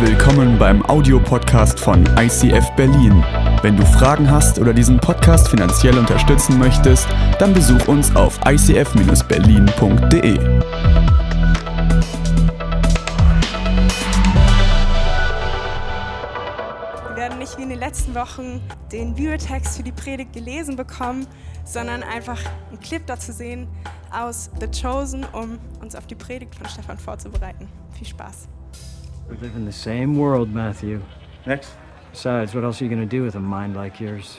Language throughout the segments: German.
Willkommen beim Audiopodcast von ICF Berlin. Wenn du Fragen hast oder diesen Podcast finanziell unterstützen möchtest, dann besuch uns auf icf-berlin.de. Wir werden nicht wie in den letzten Wochen den Bibeltext für die Predigt gelesen bekommen, sondern einfach einen Clip dazu sehen aus The Chosen, um uns auf die Predigt von Stefan vorzubereiten. Viel Spaß. We live in the same world, Matthew. Next. Besides, what else are you gonna do with a mind like yours?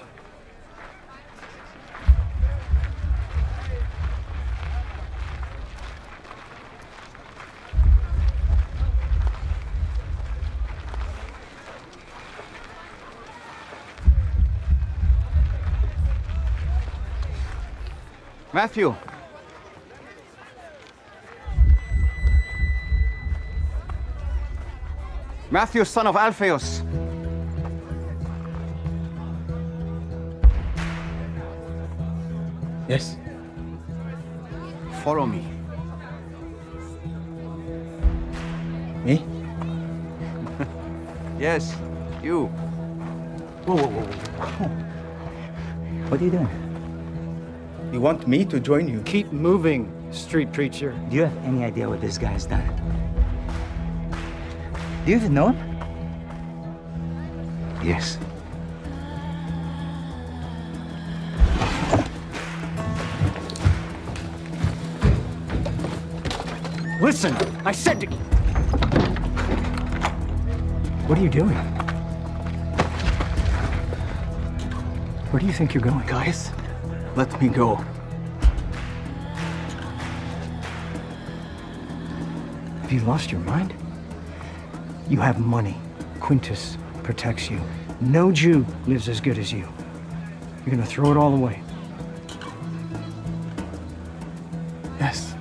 Matthew. Matthew, son of Alphaeus. Yes. Follow me. Me? Yes, you. Whoa, whoa, whoa, whoa. What are you doing? You want me to join you? Keep moving, street preacher. Do you have any idea what this guy's done? Do you even know him? Yes. Listen, I said to. What are you doing? Where do you think you're going? Guys, let me go. Have you lost your mind? You have money. Quintus protects you. No Jew lives as good as you. You're gonna throw it all away. Yes.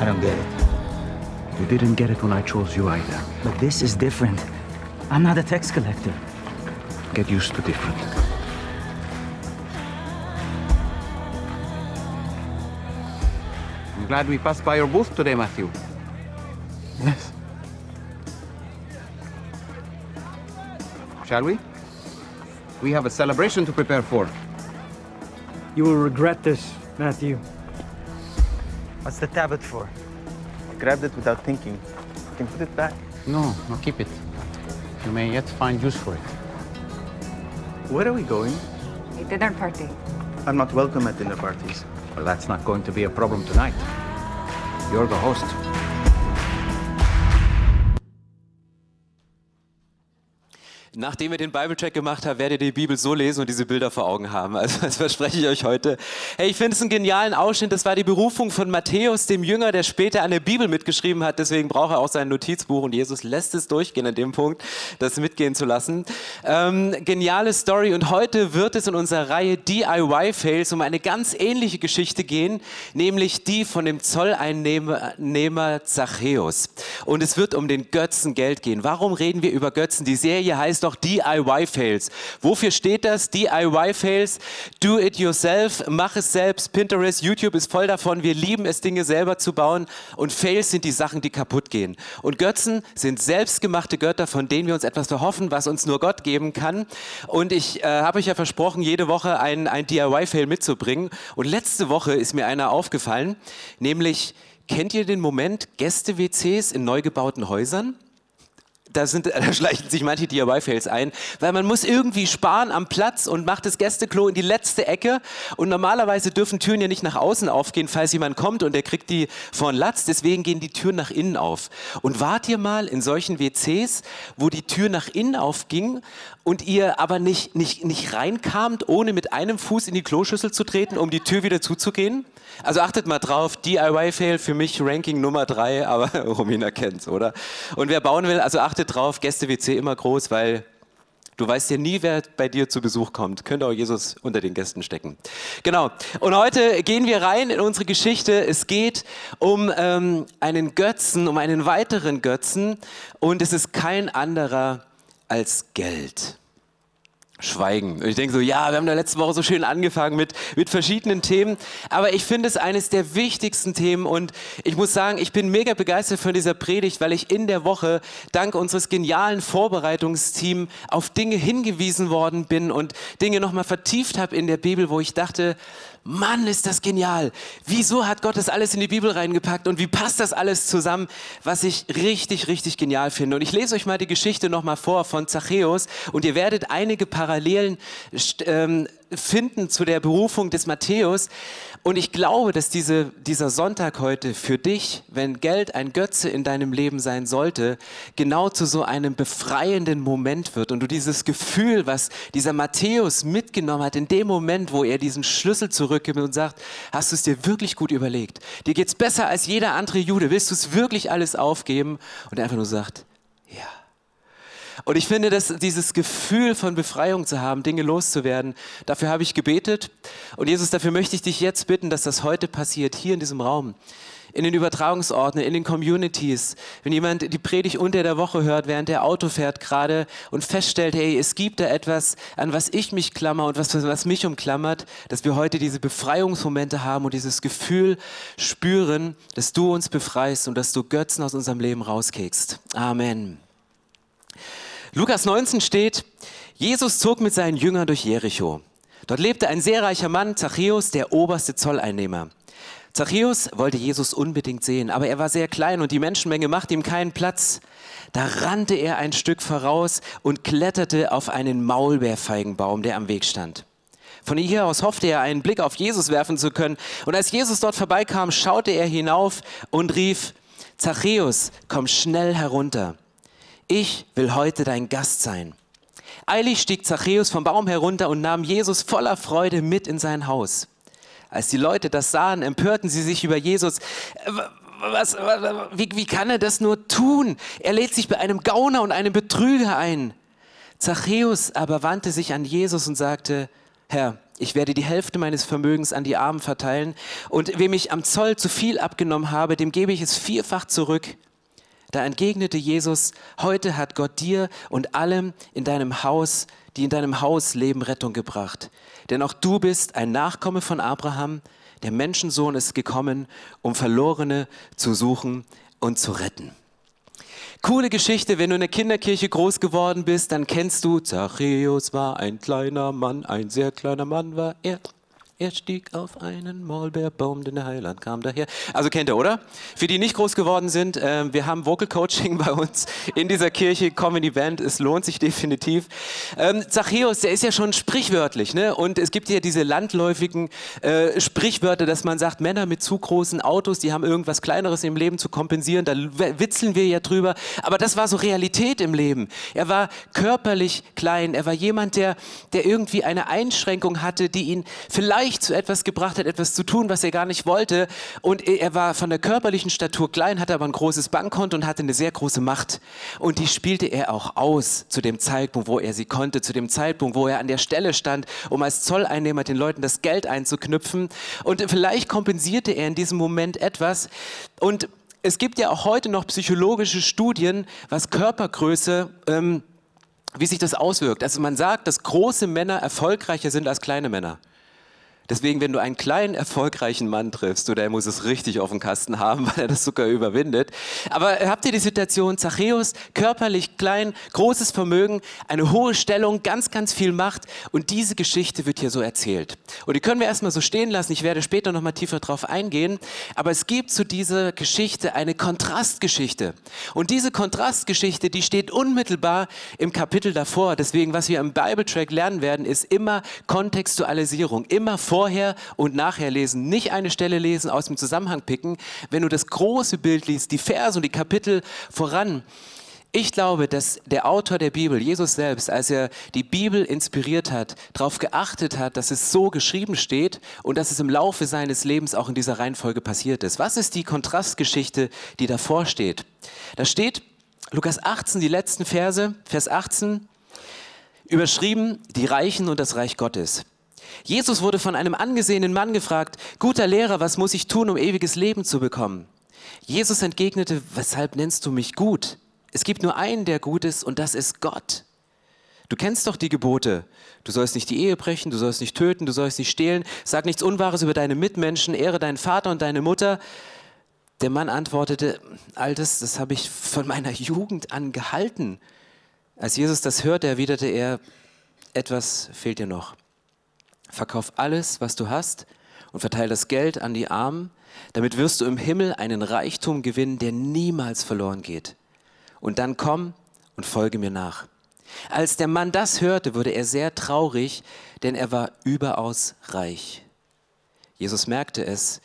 I don't get it. You didn't get it when I chose you either. But this is different. I'm not a tax collector. Get used to different. I'm glad we passed by your booth today, Matthew. Yes. Shall we? We have a celebration to prepare for. You will regret this, Matthew. What's the tablet for? Grabbed it without thinking. You can put it back. No, no, keep it. You may yet find use for it. Where are we going? A dinner party. I'm not welcome at dinner parties. Well, that's not going to be a problem tonight. You're the host. Nachdem ihr den Bible-Check gemacht habt, werdet ihr die Bibel so lesen und diese Bilder vor Augen haben. Also das verspreche ich euch heute. Hey, ich finde es einen genialen Ausschnitt. Das war die Berufung von Matthäus, dem Jünger, der später an der Bibel mitgeschrieben hat. Deswegen braucht er auch sein Notizbuch und Jesus lässt es durchgehen an dem Punkt, das mitgehen zu lassen. Ähm, geniale Story und heute wird es in unserer Reihe DIY-Fails um eine ganz ähnliche Geschichte gehen, nämlich die von dem Zolleinnehmer Zachäus. Und es wird um den Götzen Geld gehen. Warum reden wir über Götzen? Die Serie heißt doch DIY-Fails. Wofür steht das? DIY-Fails, do it yourself, mach es selbst. Pinterest, YouTube ist voll davon. Wir lieben es, Dinge selber zu bauen. Und Fails sind die Sachen, die kaputt gehen. Und Götzen sind selbstgemachte Götter, von denen wir uns etwas erhoffen, was uns nur Gott geben kann. Und ich äh, habe euch ja versprochen, jede Woche ein, ein DIY-Fail mitzubringen. Und letzte Woche ist mir einer aufgefallen, nämlich, kennt ihr den Moment Gäste-WCs in neu gebauten Häusern? Da, sind, da schleichen sich manche DIY-Fails ein, weil man muss irgendwie sparen am Platz und macht das Gästeklo in die letzte Ecke und normalerweise dürfen Türen ja nicht nach außen aufgehen, falls jemand kommt und der kriegt die von Latz, deswegen gehen die Türen nach innen auf. Und wart ihr mal in solchen WCs, wo die Tür nach innen aufging und ihr aber nicht, nicht, nicht reinkamt, ohne mit einem Fuß in die Kloschüssel zu treten, um die Tür wieder zuzugehen? Also achtet mal drauf, DIY-Fail für mich Ranking Nummer drei, aber Romina kennt's, oder? Und wer bauen will, also achtet drauf, Gäste-WC immer groß, weil Du weißt ja nie, wer bei dir zu Besuch kommt. Könnte auch Jesus unter den Gästen stecken. Genau. Und heute gehen wir rein in unsere Geschichte. Es geht um ähm, einen Götzen, um einen weiteren Götzen. Und es ist kein anderer als Geld. Schweigen. Und ich denke so, ja, wir haben da letzte Woche so schön angefangen mit, mit verschiedenen Themen. Aber ich finde es eines der wichtigsten Themen. Und ich muss sagen, ich bin mega begeistert von dieser Predigt, weil ich in der Woche dank unseres genialen Vorbereitungsteams auf Dinge hingewiesen worden bin und Dinge nochmal vertieft habe in der Bibel, wo ich dachte, Mann, ist das genial. Wieso hat Gott das alles in die Bibel reingepackt und wie passt das alles zusammen, was ich richtig, richtig genial finde. Und ich lese euch mal die Geschichte nochmal vor von Zachäus und ihr werdet einige Parallelen ähm, finden zu der Berufung des Matthäus. Und ich glaube, dass diese, dieser Sonntag heute für dich, wenn Geld ein Götze in deinem Leben sein sollte, genau zu so einem befreienden Moment wird. Und du dieses Gefühl, was dieser Matthäus mitgenommen hat, in dem Moment, wo er diesen Schlüssel zurückgibt und sagt, hast du es dir wirklich gut überlegt? Dir geht es besser als jeder andere Jude. Willst du es wirklich alles aufgeben? Und er einfach nur sagt, ja. Und ich finde, dass dieses Gefühl von Befreiung zu haben, Dinge loszuwerden, dafür habe ich gebetet. Und Jesus, dafür möchte ich dich jetzt bitten, dass das heute passiert, hier in diesem Raum in den Übertragungsorten, in den Communities. Wenn jemand die Predigt unter der Woche hört, während der Auto fährt gerade und feststellt, hey, es gibt da etwas, an was ich mich klammer und was, was mich umklammert, dass wir heute diese Befreiungsmomente haben und dieses Gefühl spüren, dass du uns befreist und dass du Götzen aus unserem Leben rauskekst. Amen. Lukas 19 steht, Jesus zog mit seinen Jüngern durch Jericho. Dort lebte ein sehr reicher Mann, Zachäus, der oberste Zolleinnehmer. Zachäus wollte Jesus unbedingt sehen, aber er war sehr klein und die Menschenmenge machte ihm keinen Platz. Da rannte er ein Stück voraus und kletterte auf einen Maulbeerfeigenbaum, der am Weg stand. Von hier aus hoffte er, einen Blick auf Jesus werfen zu können. Und als Jesus dort vorbeikam, schaute er hinauf und rief, Zachäus, komm schnell herunter ich will heute dein Gast sein. Eilig stieg Zachäus vom Baum herunter und nahm Jesus voller Freude mit in sein Haus. Als die Leute das sahen, empörten sie sich über Jesus. Was, was, wie, wie kann er das nur tun? Er lädt sich bei einem Gauner und einem Betrüger ein. Zachäus aber wandte sich an Jesus und sagte, Herr, ich werde die Hälfte meines Vermögens an die Armen verteilen und wem ich am Zoll zu viel abgenommen habe, dem gebe ich es vierfach zurück. Da entgegnete Jesus, heute hat Gott dir und allem in deinem Haus, die in deinem Haus leben, Rettung gebracht. Denn auch du bist ein Nachkomme von Abraham, der Menschensohn ist gekommen, um Verlorene zu suchen und zu retten. Coole Geschichte, wenn du in der Kinderkirche groß geworden bist, dann kennst du, Zachäus war ein kleiner Mann, ein sehr kleiner Mann war er. Er stieg auf einen Maulbeerbaum, denn der Heiland kam daher. Also kennt ihr, oder? Für die nicht groß geworden sind, äh, wir haben Vocal Coaching bei uns in dieser Kirche, komm in die Band, es lohnt sich definitiv. Ähm, Zachäus, der ist ja schon sprichwörtlich, ne? Und es gibt ja diese landläufigen äh, Sprichwörter, dass man sagt, Männer mit zu großen Autos, die haben irgendwas Kleineres im Leben zu kompensieren, da witzeln wir ja drüber. Aber das war so Realität im Leben. Er war körperlich klein, er war jemand, der, der irgendwie eine Einschränkung hatte, die ihn vielleicht vielleicht zu etwas gebracht hat, etwas zu tun, was er gar nicht wollte. Und er war von der körperlichen Statur klein, hatte aber ein großes Bankkonto und hatte eine sehr große Macht. Und die spielte er auch aus zu dem Zeitpunkt, wo er sie konnte, zu dem Zeitpunkt, wo er an der Stelle stand, um als Zolleinnehmer den Leuten das Geld einzuknüpfen. Und vielleicht kompensierte er in diesem Moment etwas. Und es gibt ja auch heute noch psychologische Studien, was Körpergröße ähm, wie sich das auswirkt. Also man sagt, dass große Männer erfolgreicher sind als kleine Männer. Deswegen, wenn du einen kleinen, erfolgreichen Mann triffst, du, der muss es richtig auf dem Kasten haben, weil er das sogar überwindet. Aber habt ihr die Situation, Zachäus, körperlich klein, großes Vermögen, eine hohe Stellung, ganz, ganz viel Macht und diese Geschichte wird hier so erzählt. Und die können wir erstmal so stehen lassen, ich werde später nochmal tiefer drauf eingehen, aber es gibt zu dieser Geschichte eine Kontrastgeschichte. Und diese Kontrastgeschichte, die steht unmittelbar im Kapitel davor. Deswegen, was wir im Bible Track lernen werden, ist immer Kontextualisierung, immer vor vorher und nachher lesen, nicht eine Stelle lesen, aus dem Zusammenhang picken. Wenn du das große Bild liest, die Verse und die Kapitel voran, ich glaube, dass der Autor der Bibel, Jesus selbst, als er die Bibel inspiriert hat, darauf geachtet hat, dass es so geschrieben steht und dass es im Laufe seines Lebens auch in dieser Reihenfolge passiert ist. Was ist die Kontrastgeschichte, die davor steht? Da steht Lukas 18, die letzten Verse, Vers 18, überschrieben, die Reichen und das Reich Gottes. Jesus wurde von einem angesehenen Mann gefragt, guter Lehrer, was muss ich tun, um ewiges Leben zu bekommen? Jesus entgegnete, weshalb nennst du mich gut? Es gibt nur einen, der gut ist, und das ist Gott. Du kennst doch die Gebote. Du sollst nicht die Ehe brechen, du sollst nicht töten, du sollst nicht stehlen, sag nichts Unwahres über deine Mitmenschen, ehre deinen Vater und deine Mutter. Der Mann antwortete, Altes, das habe ich von meiner Jugend an gehalten. Als Jesus das hörte, erwiderte er, etwas fehlt dir noch. Verkauf alles, was du hast und verteile das Geld an die Armen, damit wirst du im Himmel einen Reichtum gewinnen, der niemals verloren geht. Und dann komm und folge mir nach. Als der Mann das hörte, wurde er sehr traurig, denn er war überaus reich. Jesus merkte es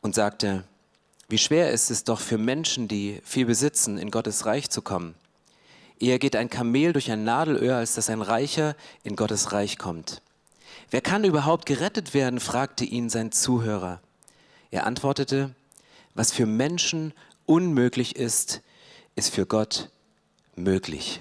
und sagte, wie schwer ist es doch für Menschen, die viel besitzen, in Gottes Reich zu kommen. Eher geht ein Kamel durch ein Nadelöhr, als dass ein Reicher in Gottes Reich kommt. Wer kann überhaupt gerettet werden? fragte ihn sein Zuhörer. Er antwortete, was für Menschen unmöglich ist, ist für Gott möglich.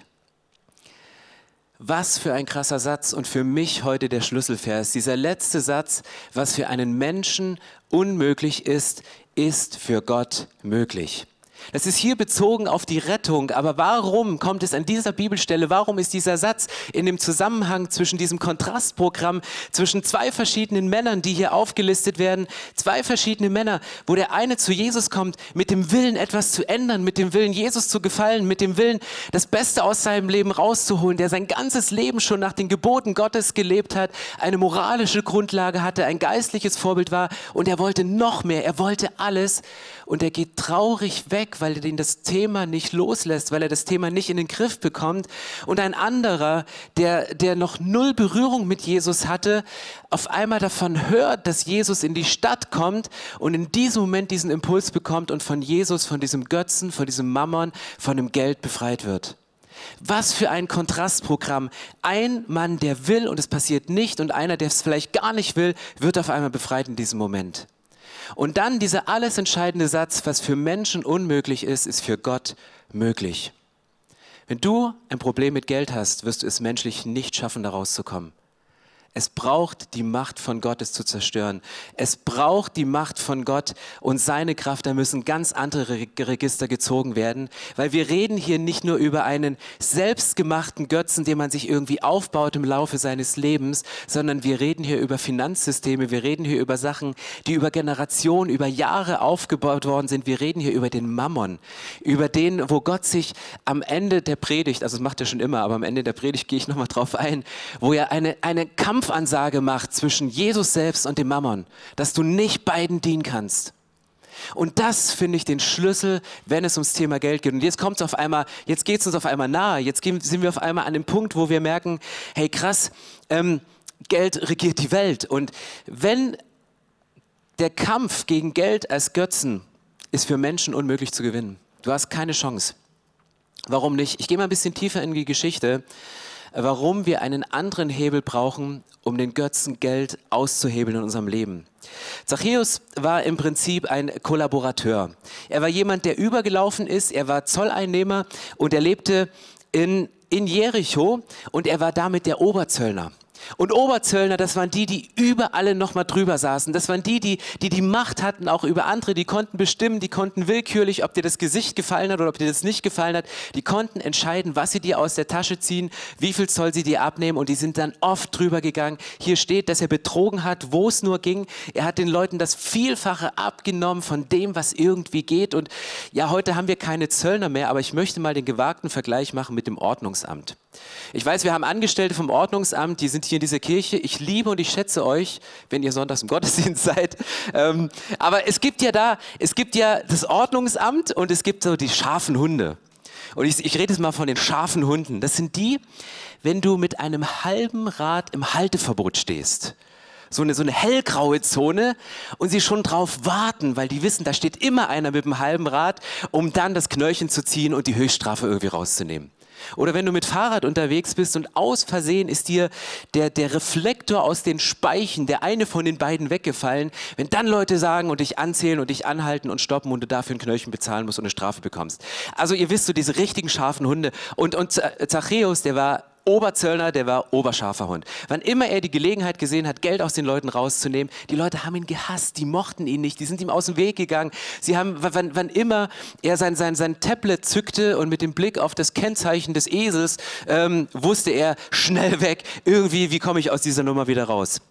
Was für ein krasser Satz und für mich heute der Schlüsselvers. Dieser letzte Satz, was für einen Menschen unmöglich ist, ist für Gott möglich. Das ist hier bezogen auf die Rettung. Aber warum kommt es an dieser Bibelstelle? Warum ist dieser Satz in dem Zusammenhang zwischen diesem Kontrastprogramm, zwischen zwei verschiedenen Männern, die hier aufgelistet werden? Zwei verschiedene Männer, wo der eine zu Jesus kommt mit dem Willen, etwas zu ändern, mit dem Willen, Jesus zu gefallen, mit dem Willen, das Beste aus seinem Leben rauszuholen, der sein ganzes Leben schon nach den Geboten Gottes gelebt hat, eine moralische Grundlage hatte, ein geistliches Vorbild war und er wollte noch mehr, er wollte alles und er geht traurig weg, weil er den das Thema nicht loslässt, weil er das Thema nicht in den Griff bekommt. Und ein anderer, der, der noch null Berührung mit Jesus hatte, auf einmal davon hört, dass Jesus in die Stadt kommt und in diesem Moment diesen Impuls bekommt und von Jesus, von diesem Götzen, von diesem Mammon, von dem Geld befreit wird. Was für ein Kontrastprogramm. Ein Mann, der will und es passiert nicht und einer, der es vielleicht gar nicht will, wird auf einmal befreit in diesem Moment. Und dann dieser alles entscheidende Satz, was für Menschen unmöglich ist, ist für Gott möglich. Wenn du ein Problem mit Geld hast, wirst du es menschlich nicht schaffen, da rauszukommen. Es braucht die Macht von Gott, es zu zerstören. Es braucht die Macht von Gott und seine Kraft. Da müssen ganz andere Register gezogen werden, weil wir reden hier nicht nur über einen selbstgemachten Götzen, den man sich irgendwie aufbaut im Laufe seines Lebens, sondern wir reden hier über Finanzsysteme, wir reden hier über Sachen, die über Generationen, über Jahre aufgebaut worden sind. Wir reden hier über den Mammon, über den, wo Gott sich am Ende der Predigt, also das macht er schon immer, aber am Ende der Predigt gehe ich nochmal drauf ein, wo er eine, eine Kampf Kampfansage macht zwischen Jesus selbst und dem Mammon, dass du nicht beiden dienen kannst. Und das finde ich den Schlüssel, wenn es ums Thema Geld geht. Und jetzt kommt es auf einmal, jetzt geht es uns auf einmal nahe. Jetzt sind wir auf einmal an dem Punkt, wo wir merken, hey krass, ähm, Geld regiert die Welt. Und wenn der Kampf gegen Geld als Götzen ist für Menschen unmöglich zu gewinnen. Du hast keine Chance. Warum nicht? Ich gehe mal ein bisschen tiefer in die Geschichte warum wir einen anderen Hebel brauchen, um den Götzen Geld auszuhebeln in unserem Leben. Zachäus war im Prinzip ein Kollaborateur. Er war jemand, der übergelaufen ist, er war Zolleinnehmer und er lebte in, in Jericho und er war damit der Oberzöllner. Und Oberzöllner, das waren die, die über alle nochmal drüber saßen. Das waren die, die, die die Macht hatten, auch über andere. Die konnten bestimmen, die konnten willkürlich, ob dir das Gesicht gefallen hat oder ob dir das nicht gefallen hat. Die konnten entscheiden, was sie dir aus der Tasche ziehen, wie viel Zoll sie dir abnehmen. Und die sind dann oft drüber gegangen. Hier steht, dass er betrogen hat, wo es nur ging. Er hat den Leuten das Vielfache abgenommen von dem, was irgendwie geht. Und ja, heute haben wir keine Zöllner mehr, aber ich möchte mal den gewagten Vergleich machen mit dem Ordnungsamt. Ich weiß, wir haben Angestellte vom Ordnungsamt, die sind hier in dieser Kirche. Ich liebe und ich schätze euch, wenn ihr sonntags im Gottesdienst seid. Ähm, aber es gibt ja da, es gibt ja das Ordnungsamt und es gibt so die scharfen Hunde. Und ich, ich rede jetzt mal von den scharfen Hunden. Das sind die, wenn du mit einem halben Rad im Halteverbot stehst so eine, so eine hellgraue Zone und sie schon drauf warten, weil die wissen, da steht immer einer mit einem halben Rad, um dann das Knöllchen zu ziehen und die Höchststrafe irgendwie rauszunehmen. Oder wenn du mit Fahrrad unterwegs bist und aus Versehen ist dir der, der Reflektor aus den Speichen, der eine von den beiden weggefallen, wenn dann Leute sagen und dich anzählen und dich anhalten und stoppen und du dafür ein Knöllchen bezahlen musst und eine Strafe bekommst. Also ihr wisst so diese richtigen scharfen Hunde. Und, und Zachäus, der war Oberzöllner, der war oberscharfer Hund. Wann immer er die Gelegenheit gesehen hat, Geld aus den Leuten rauszunehmen, die Leute haben ihn gehasst, die mochten ihn nicht, die sind ihm aus dem Weg gegangen. Sie haben, wann, wann immer er sein, sein, sein Tablet zückte und mit dem Blick auf das Kennzeichen des Esels ähm, wusste er, schnell weg, irgendwie, wie komme ich aus dieser Nummer wieder raus.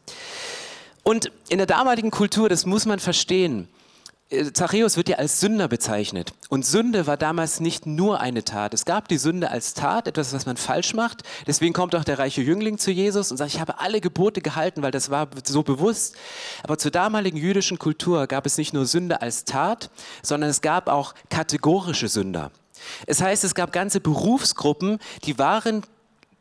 Und in der damaligen Kultur, das muss man verstehen, Zachäus wird ja als Sünder bezeichnet. Und Sünde war damals nicht nur eine Tat. Es gab die Sünde als Tat, etwas, was man falsch macht. Deswegen kommt auch der reiche Jüngling zu Jesus und sagt, ich habe alle Gebote gehalten, weil das war so bewusst. Aber zur damaligen jüdischen Kultur gab es nicht nur Sünde als Tat, sondern es gab auch kategorische Sünder. Es heißt, es gab ganze Berufsgruppen, die waren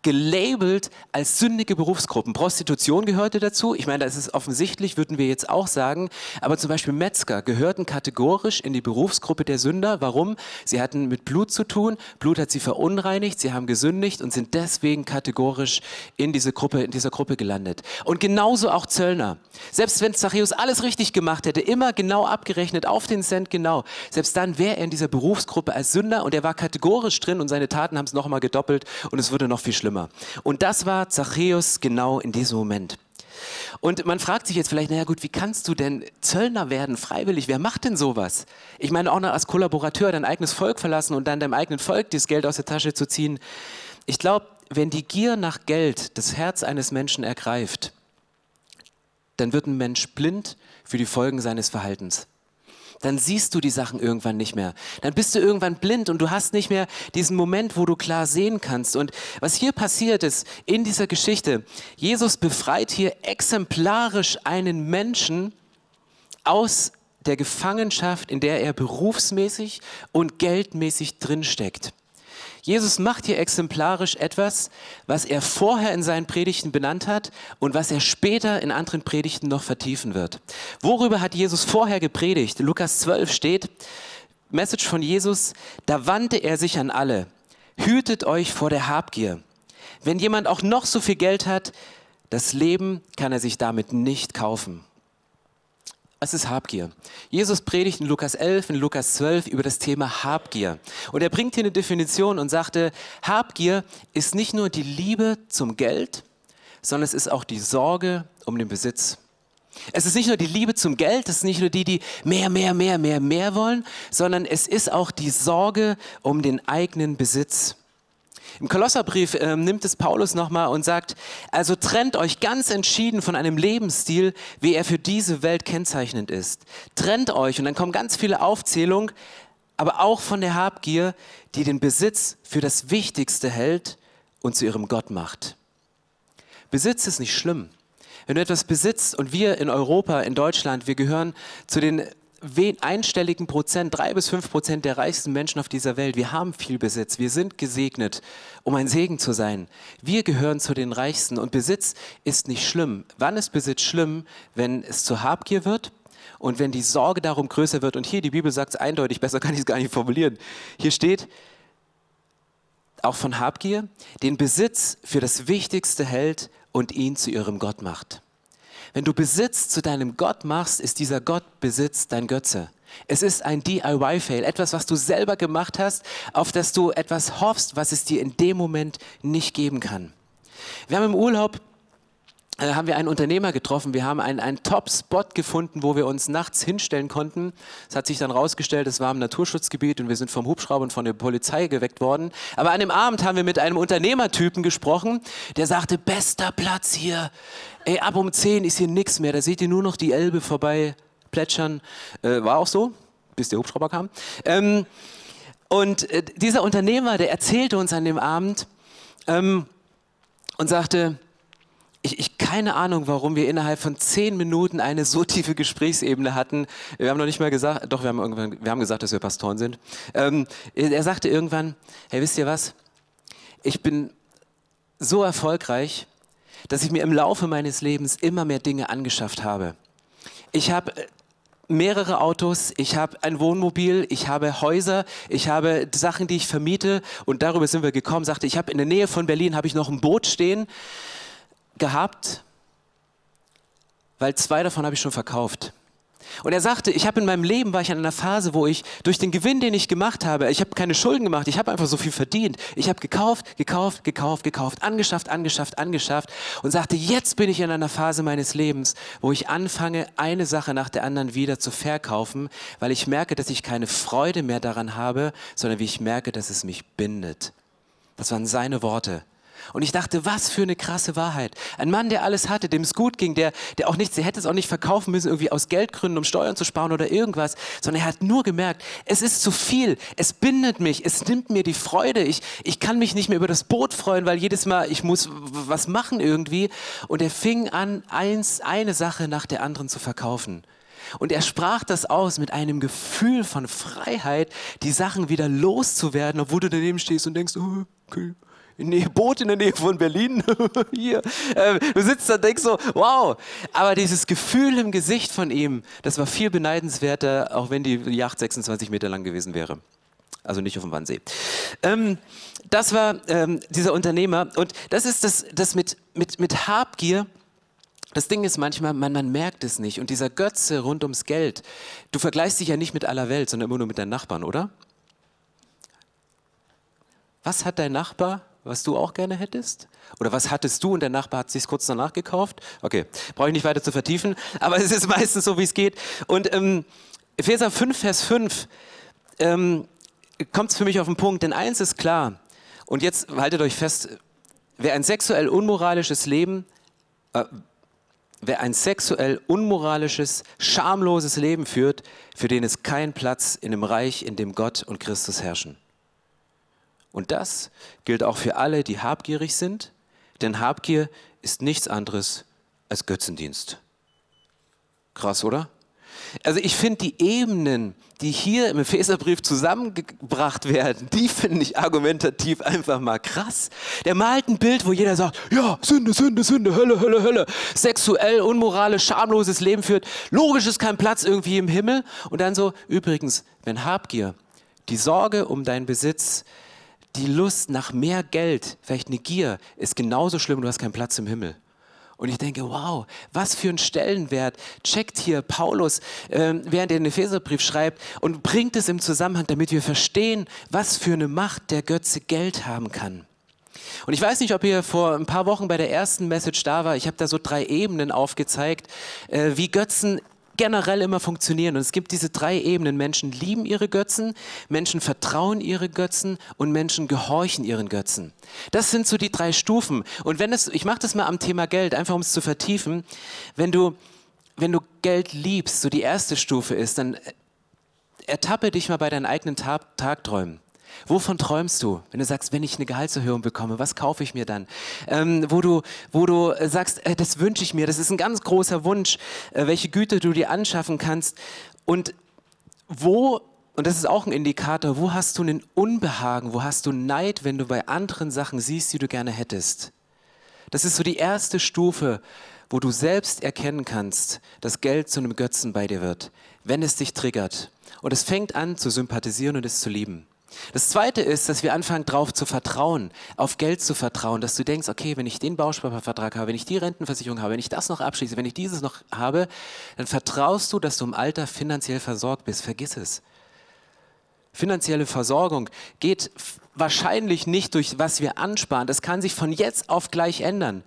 gelabelt als sündige Berufsgruppen. Prostitution gehörte dazu. Ich meine, das ist offensichtlich, würden wir jetzt auch sagen. Aber zum Beispiel Metzger gehörten kategorisch in die Berufsgruppe der Sünder. Warum? Sie hatten mit Blut zu tun. Blut hat sie verunreinigt. Sie haben gesündigt und sind deswegen kategorisch in diese Gruppe, in dieser Gruppe gelandet. Und genauso auch Zöllner. Selbst wenn Zachäus alles richtig gemacht hätte, immer genau abgerechnet, auf den Cent genau, selbst dann wäre er in dieser Berufsgruppe als Sünder und er war kategorisch drin und seine Taten haben es nochmal gedoppelt und es würde noch viel schlimmer schlimmer. Und das war Zachäus genau in diesem Moment. Und man fragt sich jetzt vielleicht, naja gut, wie kannst du denn Zöllner werden, freiwillig? Wer macht denn sowas? Ich meine, auch noch als Kollaborateur dein eigenes Volk verlassen und dann deinem eigenen Volk das Geld aus der Tasche zu ziehen. Ich glaube, wenn die Gier nach Geld das Herz eines Menschen ergreift, dann wird ein Mensch blind für die Folgen seines Verhaltens dann siehst du die Sachen irgendwann nicht mehr. Dann bist du irgendwann blind und du hast nicht mehr diesen Moment, wo du klar sehen kannst. Und was hier passiert ist in dieser Geschichte, Jesus befreit hier exemplarisch einen Menschen aus der Gefangenschaft, in der er berufsmäßig und geldmäßig drinsteckt. Jesus macht hier exemplarisch etwas, was er vorher in seinen Predigten benannt hat und was er später in anderen Predigten noch vertiefen wird. Worüber hat Jesus vorher gepredigt? Lukas 12 steht, Message von Jesus, da wandte er sich an alle. Hütet euch vor der Habgier. Wenn jemand auch noch so viel Geld hat, das Leben kann er sich damit nicht kaufen. Was ist Habgier? Jesus predigt in Lukas 11, in Lukas 12 über das Thema Habgier. Und er bringt hier eine Definition und sagte, Habgier ist nicht nur die Liebe zum Geld, sondern es ist auch die Sorge um den Besitz. Es ist nicht nur die Liebe zum Geld, es ist nicht nur die, die mehr, mehr, mehr, mehr, mehr wollen, sondern es ist auch die Sorge um den eigenen Besitz. Im Kolosserbrief äh, nimmt es Paulus nochmal und sagt, also trennt euch ganz entschieden von einem Lebensstil, wie er für diese Welt kennzeichnend ist. Trennt euch und dann kommen ganz viele Aufzählungen, aber auch von der Habgier, die den Besitz für das Wichtigste hält und zu ihrem Gott macht. Besitz ist nicht schlimm. Wenn du etwas besitzt und wir in Europa, in Deutschland, wir gehören zu den einstelligen Prozent, drei bis fünf Prozent der reichsten Menschen auf dieser Welt. Wir haben viel Besitz. Wir sind gesegnet, um ein Segen zu sein. Wir gehören zu den Reichsten und Besitz ist nicht schlimm. Wann ist Besitz schlimm? Wenn es zur Habgier wird und wenn die Sorge darum größer wird. Und hier, die Bibel sagt es eindeutig, besser kann ich es gar nicht formulieren. Hier steht, auch von Habgier, den Besitz für das Wichtigste hält und ihn zu ihrem Gott macht. Wenn du Besitz zu deinem Gott machst, ist dieser Gott Besitz dein Götze. Es ist ein DIY-Fail, etwas, was du selber gemacht hast, auf das du etwas hoffst, was es dir in dem Moment nicht geben kann. Wir haben im Urlaub haben wir einen Unternehmer getroffen. Wir haben einen, einen Top-Spot gefunden, wo wir uns nachts hinstellen konnten. Es hat sich dann rausgestellt, es war im Naturschutzgebiet und wir sind vom Hubschrauber und von der Polizei geweckt worden. Aber an dem Abend haben wir mit einem Unternehmertypen gesprochen, der sagte, bester Platz hier. Ey, ab um 10 ist hier nichts mehr. Da seht ihr nur noch die Elbe vorbei plätschern. Äh, war auch so, bis der Hubschrauber kam. Ähm, und äh, dieser Unternehmer, der erzählte uns an dem Abend ähm, und sagte, ich, ich keine Ahnung, warum wir innerhalb von zehn Minuten eine so tiefe Gesprächsebene hatten. Wir haben noch nicht mal gesagt, doch, wir haben, irgendwann, wir haben gesagt, dass wir Pastoren sind. Ähm, er sagte irgendwann, hey, wisst ihr was? Ich bin so erfolgreich, dass ich mir im Laufe meines Lebens immer mehr Dinge angeschafft habe. Ich habe mehrere Autos, ich habe ein Wohnmobil, ich habe Häuser, ich habe Sachen, die ich vermiete und darüber sind wir gekommen, sagte, ich habe in der Nähe von Berlin habe ich noch ein Boot stehen gehabt, weil zwei davon habe ich schon verkauft. Und er sagte, ich habe in meinem Leben, war ich in einer Phase, wo ich durch den Gewinn, den ich gemacht habe, ich habe keine Schulden gemacht, ich habe einfach so viel verdient. Ich habe gekauft, gekauft, gekauft, gekauft, angeschafft, angeschafft, angeschafft und sagte, jetzt bin ich in einer Phase meines Lebens, wo ich anfange, eine Sache nach der anderen wieder zu verkaufen, weil ich merke, dass ich keine Freude mehr daran habe, sondern wie ich merke, dass es mich bindet. Das waren seine Worte. Und ich dachte, was für eine krasse Wahrheit. Ein Mann, der alles hatte, dem es gut ging, der, der auch nichts, der hätte es auch nicht verkaufen müssen, irgendwie aus Geldgründen, um Steuern zu sparen oder irgendwas, sondern er hat nur gemerkt, es ist zu viel, es bindet mich, es nimmt mir die Freude, ich, ich kann mich nicht mehr über das Boot freuen, weil jedes Mal ich muss was machen irgendwie. Und er fing an, eins, eine Sache nach der anderen zu verkaufen. Und er sprach das aus mit einem Gefühl von Freiheit, die Sachen wieder loszuwerden, obwohl du daneben stehst und denkst, oh, okay, in Nähe, Boot in der Nähe von Berlin. Hier. Ähm, du sitzt da und denkst so, wow. Aber dieses Gefühl im Gesicht von ihm, das war viel beneidenswerter, auch wenn die Yacht 26 Meter lang gewesen wäre. Also nicht auf dem Wannsee. Ähm, das war ähm, dieser Unternehmer. Und das ist das, das mit, mit, mit Habgier. Das Ding ist manchmal, man, man merkt es nicht. Und dieser Götze rund ums Geld, du vergleichst dich ja nicht mit aller Welt, sondern immer nur mit deinen Nachbarn, oder? Was hat dein Nachbar was du auch gerne hättest? Oder was hattest du und der Nachbar hat sich kurz danach gekauft? Okay, brauche ich nicht weiter zu vertiefen, aber es ist meistens so, wie es geht. Und ähm, Epheser 5, Vers 5 ähm, kommt es für mich auf den Punkt, denn eins ist klar, und jetzt haltet euch fest, wer ein sexuell unmoralisches Leben, äh, wer ein sexuell unmoralisches, schamloses Leben führt, für den ist kein Platz in dem Reich, in dem Gott und Christus herrschen. Und das gilt auch für alle, die habgierig sind, denn Habgier ist nichts anderes als Götzendienst. Krass, oder? Also ich finde die Ebenen, die hier im Epheserbrief zusammengebracht werden, die finde ich argumentativ einfach mal krass. Der malt ein Bild, wo jeder sagt, ja, Sünde, Sünde, Sünde, Hölle, Hölle, Hölle. Sexuell, unmoralisch, schamloses Leben führt. Logisch ist kein Platz irgendwie im Himmel. Und dann so, übrigens, wenn Habgier, die Sorge um deinen Besitz, die Lust nach mehr Geld, vielleicht eine Gier, ist genauso schlimm, du hast keinen Platz im Himmel. Und ich denke, wow, was für ein Stellenwert checkt hier Paulus, äh, während er den Epheserbrief schreibt und bringt es im Zusammenhang, damit wir verstehen, was für eine Macht der Götze Geld haben kann. Und ich weiß nicht, ob ihr vor ein paar Wochen bei der ersten Message da war. Ich habe da so drei Ebenen aufgezeigt, äh, wie Götzen generell immer funktionieren. Und es gibt diese drei Ebenen. Menschen lieben ihre Götzen, Menschen vertrauen ihre Götzen und Menschen gehorchen ihren Götzen. Das sind so die drei Stufen. Und wenn es, ich mache das mal am Thema Geld, einfach um es zu vertiefen. Wenn du, wenn du Geld liebst, so die erste Stufe ist, dann ertappe dich mal bei deinen eigenen Tag Tagträumen. Wovon träumst du, wenn du sagst, wenn ich eine Gehaltserhöhung bekomme, was kaufe ich mir dann? Ähm, wo, du, wo du sagst, äh, das wünsche ich mir, das ist ein ganz großer Wunsch, äh, welche Güter du dir anschaffen kannst. Und wo, und das ist auch ein Indikator, wo hast du einen Unbehagen, wo hast du Neid, wenn du bei anderen Sachen siehst, die du gerne hättest? Das ist so die erste Stufe, wo du selbst erkennen kannst, dass Geld zu einem Götzen bei dir wird, wenn es dich triggert. Und es fängt an zu sympathisieren und es zu lieben. Das zweite ist, dass wir anfangen, darauf zu vertrauen, auf Geld zu vertrauen, dass du denkst, okay, wenn ich den Bausparvertrag habe, wenn ich die Rentenversicherung habe, wenn ich das noch abschließe, wenn ich dieses noch habe, dann vertraust du, dass du im Alter finanziell versorgt bist. Vergiss es. Finanzielle Versorgung geht wahrscheinlich nicht durch, was wir ansparen. Das kann sich von jetzt auf gleich ändern.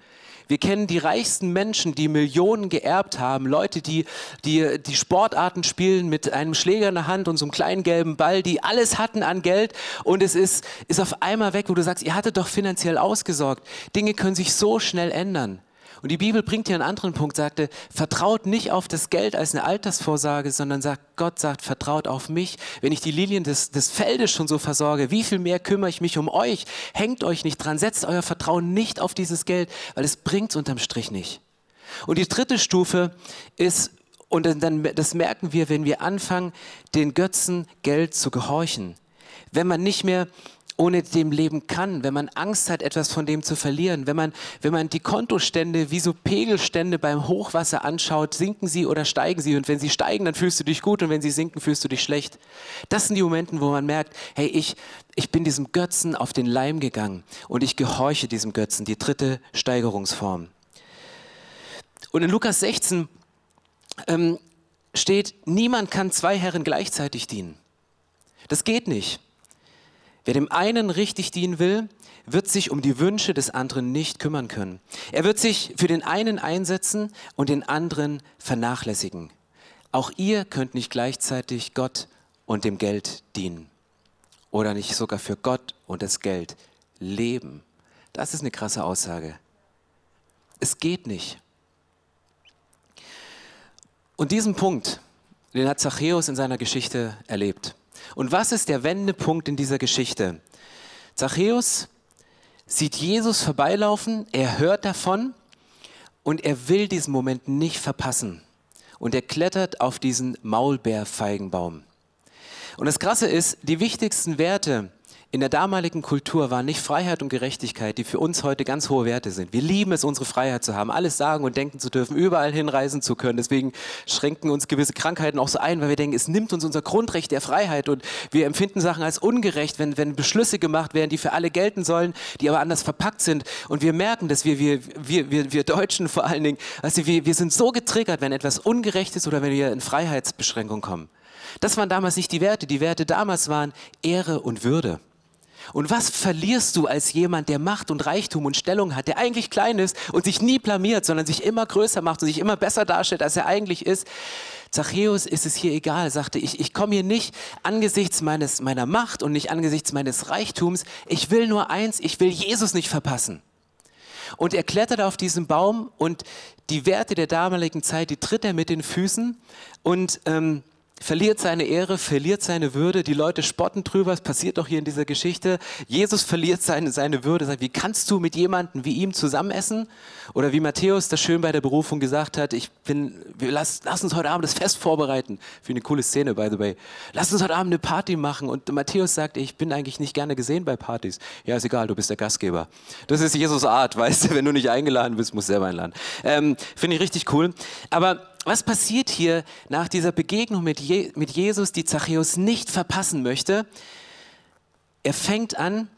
Wir kennen die reichsten Menschen, die Millionen geerbt haben, Leute, die, die die Sportarten spielen mit einem Schläger in der Hand und so einem kleinen gelben Ball, die alles hatten an Geld und es ist, ist auf einmal weg, wo du sagst, ihr hattet doch finanziell ausgesorgt. Dinge können sich so schnell ändern. Und die Bibel bringt hier einen anderen Punkt, sagte, vertraut nicht auf das Geld als eine Altersvorsage, sondern sagt, Gott sagt, vertraut auf mich. Wenn ich die Lilien des, des Feldes schon so versorge, wie viel mehr kümmere ich mich um euch? Hängt euch nicht dran, setzt euer Vertrauen nicht auf dieses Geld, weil es bringt es unterm Strich nicht. Und die dritte Stufe ist, und dann, das merken wir, wenn wir anfangen, den Götzen Geld zu gehorchen. Wenn man nicht mehr ohne dem leben kann, wenn man Angst hat, etwas von dem zu verlieren, wenn man, wenn man die Kontostände wie so Pegelstände beim Hochwasser anschaut, sinken sie oder steigen sie und wenn sie steigen, dann fühlst du dich gut und wenn sie sinken, fühlst du dich schlecht. Das sind die Momente, wo man merkt, hey, ich, ich bin diesem Götzen auf den Leim gegangen und ich gehorche diesem Götzen, die dritte Steigerungsform. Und in Lukas 16 ähm, steht, niemand kann zwei Herren gleichzeitig dienen. Das geht nicht. Wer dem einen richtig dienen will, wird sich um die Wünsche des anderen nicht kümmern können. Er wird sich für den einen einsetzen und den anderen vernachlässigen. Auch ihr könnt nicht gleichzeitig Gott und dem Geld dienen. Oder nicht sogar für Gott und das Geld leben. Das ist eine krasse Aussage. Es geht nicht. Und diesen Punkt, den hat Zachäus in seiner Geschichte erlebt. Und was ist der Wendepunkt in dieser Geschichte? Zachäus sieht Jesus vorbeilaufen, er hört davon und er will diesen Moment nicht verpassen. Und er klettert auf diesen Maulbeerfeigenbaum. Und das Krasse ist, die wichtigsten Werte, in der damaligen Kultur waren nicht Freiheit und Gerechtigkeit, die für uns heute ganz hohe Werte sind. Wir lieben es, unsere Freiheit zu haben, alles sagen und denken zu dürfen, überall hinreisen zu können. Deswegen schränken uns gewisse Krankheiten auch so ein, weil wir denken, es nimmt uns unser Grundrecht der Freiheit und wir empfinden Sachen als ungerecht, wenn, wenn Beschlüsse gemacht werden, die für alle gelten sollen, die aber anders verpackt sind. Und wir merken, dass wir, wir, wir, wir, wir Deutschen vor allen Dingen, also wir, wir sind so getriggert, wenn etwas ungerecht ist oder wenn wir in Freiheitsbeschränkung kommen. Das waren damals nicht die Werte. Die Werte damals waren Ehre und Würde. Und was verlierst du als jemand, der Macht und Reichtum und Stellung hat, der eigentlich klein ist und sich nie blamiert, sondern sich immer größer macht und sich immer besser darstellt, als er eigentlich ist? Zachäus ist es hier egal, sagte ich, ich komme hier nicht angesichts meines, meiner Macht und nicht angesichts meines Reichtums. Ich will nur eins, ich will Jesus nicht verpassen. Und er klettert auf diesen Baum und die Werte der damaligen Zeit, die tritt er mit den Füßen und ähm, verliert seine Ehre, verliert seine Würde. Die Leute spotten drüber. Es passiert doch hier in dieser Geschichte. Jesus verliert seine, seine Würde. Sagt, wie kannst du mit jemandem wie ihm zusammen essen? Oder wie Matthäus das schön bei der Berufung gesagt hat, ich bin, wir, lass, lass uns heute Abend das Fest vorbereiten. Für eine coole Szene, by the way. Lass uns heute Abend eine Party machen. Und Matthäus sagt, ich bin eigentlich nicht gerne gesehen bei Partys. Ja, ist egal, du bist der Gastgeber. Das ist Jesus Art, weißt du, wenn du nicht eingeladen bist, musst du selber einladen. Ähm, Finde ich richtig cool. Aber was passiert hier nach dieser Begegnung mit, Je mit Jesus, die Zachäus nicht verpassen möchte? Er fängt an,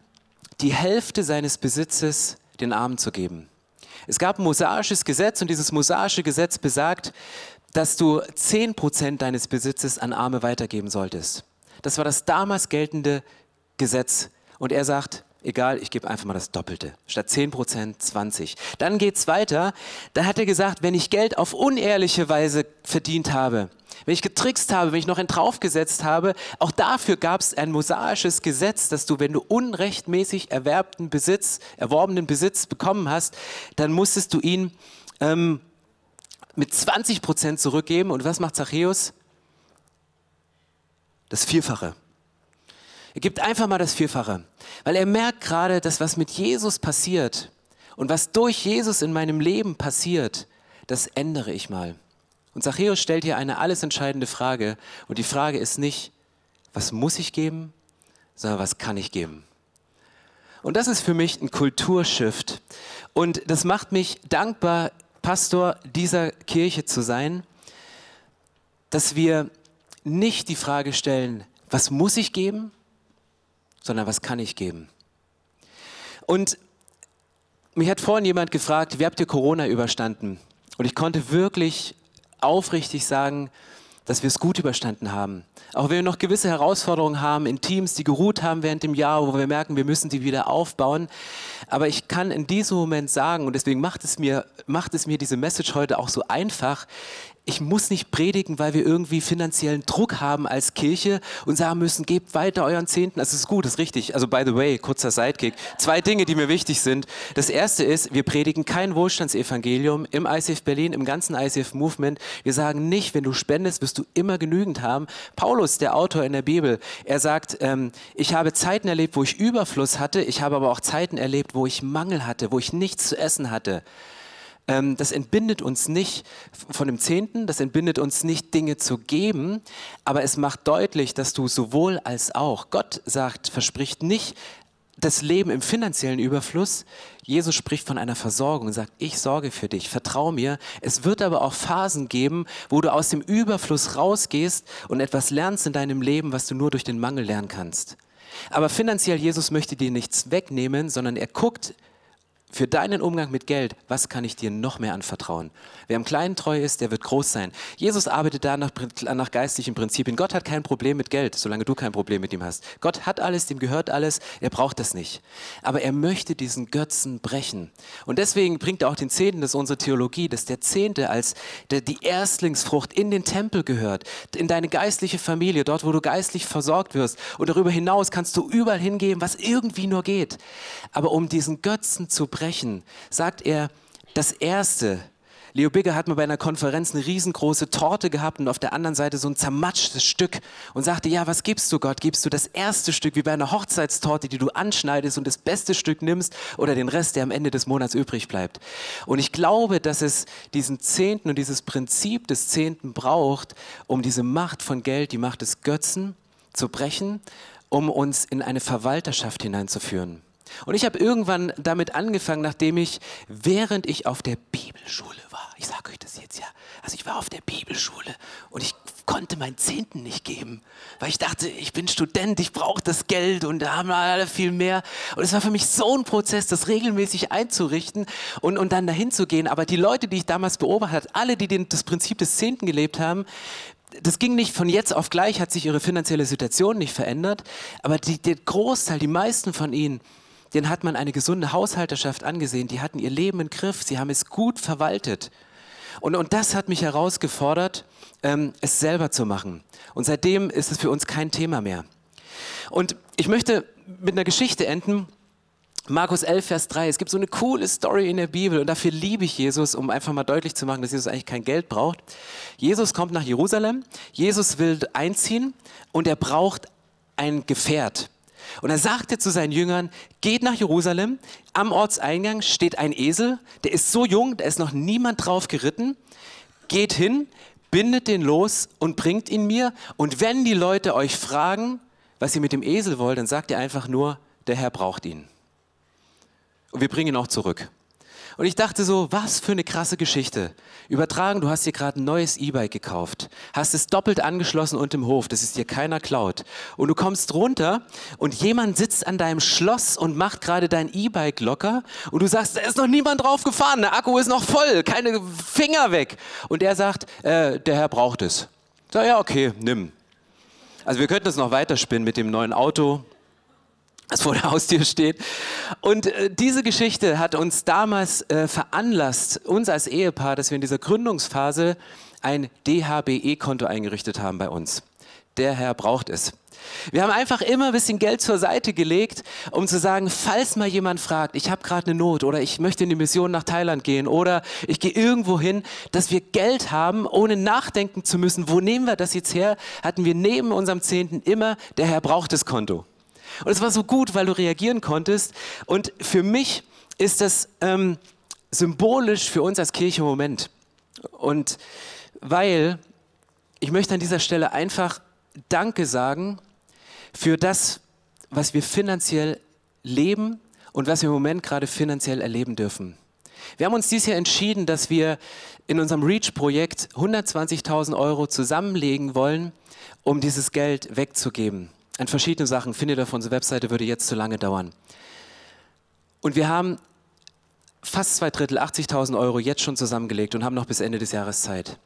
die Hälfte seines Besitzes den Armen zu geben. Es gab ein mosaisches Gesetz und dieses mosaische Gesetz besagt, dass du 10% deines Besitzes an Arme weitergeben solltest. Das war das damals geltende Gesetz. Und er sagt, egal, ich gebe einfach mal das Doppelte. Statt 10 Prozent 20. Dann geht es weiter. Da hat er gesagt, wenn ich Geld auf unehrliche Weise verdient habe, wenn ich getrickst habe, wenn ich noch einen draufgesetzt habe, auch dafür gab es ein mosaisches Gesetz, dass du, wenn du unrechtmäßig erwerbten Besitz, erworbenen Besitz bekommen hast, dann musstest du ihn ähm, mit 20 Prozent zurückgeben. Und was macht Zachäus? Das Vierfache. Er gibt einfach mal das Vierfache, weil er merkt gerade, dass was mit Jesus passiert und was durch Jesus in meinem Leben passiert, das ändere ich mal. Und Zachäus stellt hier eine alles entscheidende Frage und die Frage ist nicht, was muss ich geben, sondern was kann ich geben. Und das ist für mich ein Kulturshift und das macht mich dankbar, Pastor dieser Kirche zu sein, dass wir nicht die Frage stellen, was muss ich geben, sondern was kann ich geben? Und mich hat vorhin jemand gefragt, wie habt ihr Corona überstanden? Und ich konnte wirklich aufrichtig sagen, dass wir es gut überstanden haben. Auch wenn wir noch gewisse Herausforderungen haben in Teams, die geruht haben während dem Jahr, wo wir merken, wir müssen die wieder aufbauen. Aber ich kann in diesem Moment sagen, und deswegen macht es mir, macht es mir diese Message heute auch so einfach, ich muss nicht predigen, weil wir irgendwie finanziellen Druck haben als Kirche und sagen müssen, gebt weiter euren Zehnten. Das ist gut, das ist richtig. Also by the way, kurzer Sidekick. Zwei Dinge, die mir wichtig sind. Das erste ist, wir predigen kein Wohlstandsevangelium im ICF Berlin, im ganzen ICF Movement. Wir sagen nicht, wenn du spendest, wirst du immer genügend haben. Paulus, der Autor in der Bibel, er sagt, ähm, ich habe Zeiten erlebt, wo ich Überfluss hatte. Ich habe aber auch Zeiten erlebt, wo ich Mangel hatte, wo ich nichts zu essen hatte. Ähm, das entbindet uns nicht von dem Zehnten, das entbindet uns nicht, Dinge zu geben, aber es macht deutlich, dass du sowohl als auch, Gott sagt, verspricht nicht das Leben im finanziellen Überfluss. Jesus spricht von einer Versorgung und sagt, ich sorge für dich, vertrau mir. Es wird aber auch Phasen geben, wo du aus dem Überfluss rausgehst und etwas lernst in deinem Leben, was du nur durch den Mangel lernen kannst. Aber finanziell, Jesus möchte dir nichts wegnehmen, sondern er guckt für deinen Umgang mit Geld, was kann ich dir noch mehr anvertrauen? Wer im Kleinen treu ist, der wird groß sein. Jesus arbeitet da nach, nach geistlichen Prinzipien. Gott hat kein Problem mit Geld, solange du kein Problem mit ihm hast. Gott hat alles, dem gehört alles, er braucht das nicht. Aber er möchte diesen Götzen brechen. Und deswegen bringt er auch den Zehnten, das ist unsere Theologie, dass der Zehnte als der, die Erstlingsfrucht in den Tempel gehört, in deine geistliche Familie, dort, wo du geistlich versorgt wirst. Und darüber hinaus kannst du überall hingeben, was irgendwie nur geht. Aber um diesen Götzen zu brechen, sprechen, sagt er, das Erste, Leo Bigger hat mal bei einer Konferenz eine riesengroße Torte gehabt und auf der anderen Seite so ein zermatschtes Stück und sagte, ja, was gibst du Gott? Gibst du das erste Stück wie bei einer Hochzeitstorte, die du anschneidest und das beste Stück nimmst oder den Rest, der am Ende des Monats übrig bleibt? Und ich glaube, dass es diesen Zehnten und dieses Prinzip des Zehnten braucht, um diese Macht von Geld, die Macht des Götzen zu brechen, um uns in eine Verwalterschaft hineinzuführen. Und ich habe irgendwann damit angefangen, nachdem ich, während ich auf der Bibelschule war, ich sage euch das jetzt ja, also ich war auf der Bibelschule und ich konnte meinen Zehnten nicht geben, weil ich dachte, ich bin Student, ich brauche das Geld und da haben alle viel mehr. Und es war für mich so ein Prozess, das regelmäßig einzurichten und, und dann dahin zu gehen. Aber die Leute, die ich damals beobachtet habe, alle, die den, das Prinzip des Zehnten gelebt haben, das ging nicht von jetzt auf gleich, hat sich ihre finanzielle Situation nicht verändert, aber die, der Großteil, die meisten von ihnen, den hat man eine gesunde Haushalterschaft angesehen. Die hatten ihr Leben im Griff, sie haben es gut verwaltet. Und, und das hat mich herausgefordert, ähm, es selber zu machen. Und seitdem ist es für uns kein Thema mehr. Und ich möchte mit einer Geschichte enden. Markus 11, Vers 3. Es gibt so eine coole Story in der Bibel und dafür liebe ich Jesus, um einfach mal deutlich zu machen, dass Jesus eigentlich kein Geld braucht. Jesus kommt nach Jerusalem, Jesus will einziehen und er braucht ein Gefährt. Und er sagte zu seinen Jüngern, geht nach Jerusalem, am Ortseingang steht ein Esel, der ist so jung, da ist noch niemand drauf geritten, geht hin, bindet den los und bringt ihn mir. Und wenn die Leute euch fragen, was ihr mit dem Esel wollt, dann sagt ihr einfach nur, der Herr braucht ihn. Und wir bringen ihn auch zurück. Und ich dachte so, was für eine krasse Geschichte. Übertragen, du hast dir gerade ein neues E-Bike gekauft, hast es doppelt angeschlossen und im Hof, dass es dir keiner klaut. Und du kommst runter und jemand sitzt an deinem Schloss und macht gerade dein E-Bike locker und du sagst, da ist noch niemand drauf gefahren, der Akku ist noch voll, keine Finger weg. Und er sagt, äh, der Herr braucht es. Sag, ja, okay, nimm. Also wir könnten das noch weiterspinnen mit dem neuen Auto, das vor der Haustür steht. Und äh, diese Geschichte hat uns damals äh, veranlasst, uns als Ehepaar, dass wir in dieser Gründungsphase ein DHBE-Konto eingerichtet haben bei uns. Der Herr braucht es. Wir haben einfach immer ein bisschen Geld zur Seite gelegt, um zu sagen, falls mal jemand fragt, ich habe gerade eine Not oder ich möchte in die Mission nach Thailand gehen oder ich gehe irgendwo hin, dass wir Geld haben, ohne nachdenken zu müssen, wo nehmen wir das jetzt her, hatten wir neben unserem Zehnten immer, der Herr braucht das Konto. Und es war so gut, weil du reagieren konntest. Und für mich ist das ähm, symbolisch für uns als Kirche im Moment. Und weil ich möchte an dieser Stelle einfach Danke sagen für das, was wir finanziell leben und was wir im Moment gerade finanziell erleben dürfen. Wir haben uns dieses Jahr entschieden, dass wir in unserem REACH-Projekt 120.000 Euro zusammenlegen wollen, um dieses Geld wegzugeben an verschiedene Sachen. Findet ihr auf unserer Webseite, würde jetzt zu lange dauern. Und wir haben fast zwei Drittel, 80.000 Euro jetzt schon zusammengelegt und haben noch bis Ende des Jahres Zeit.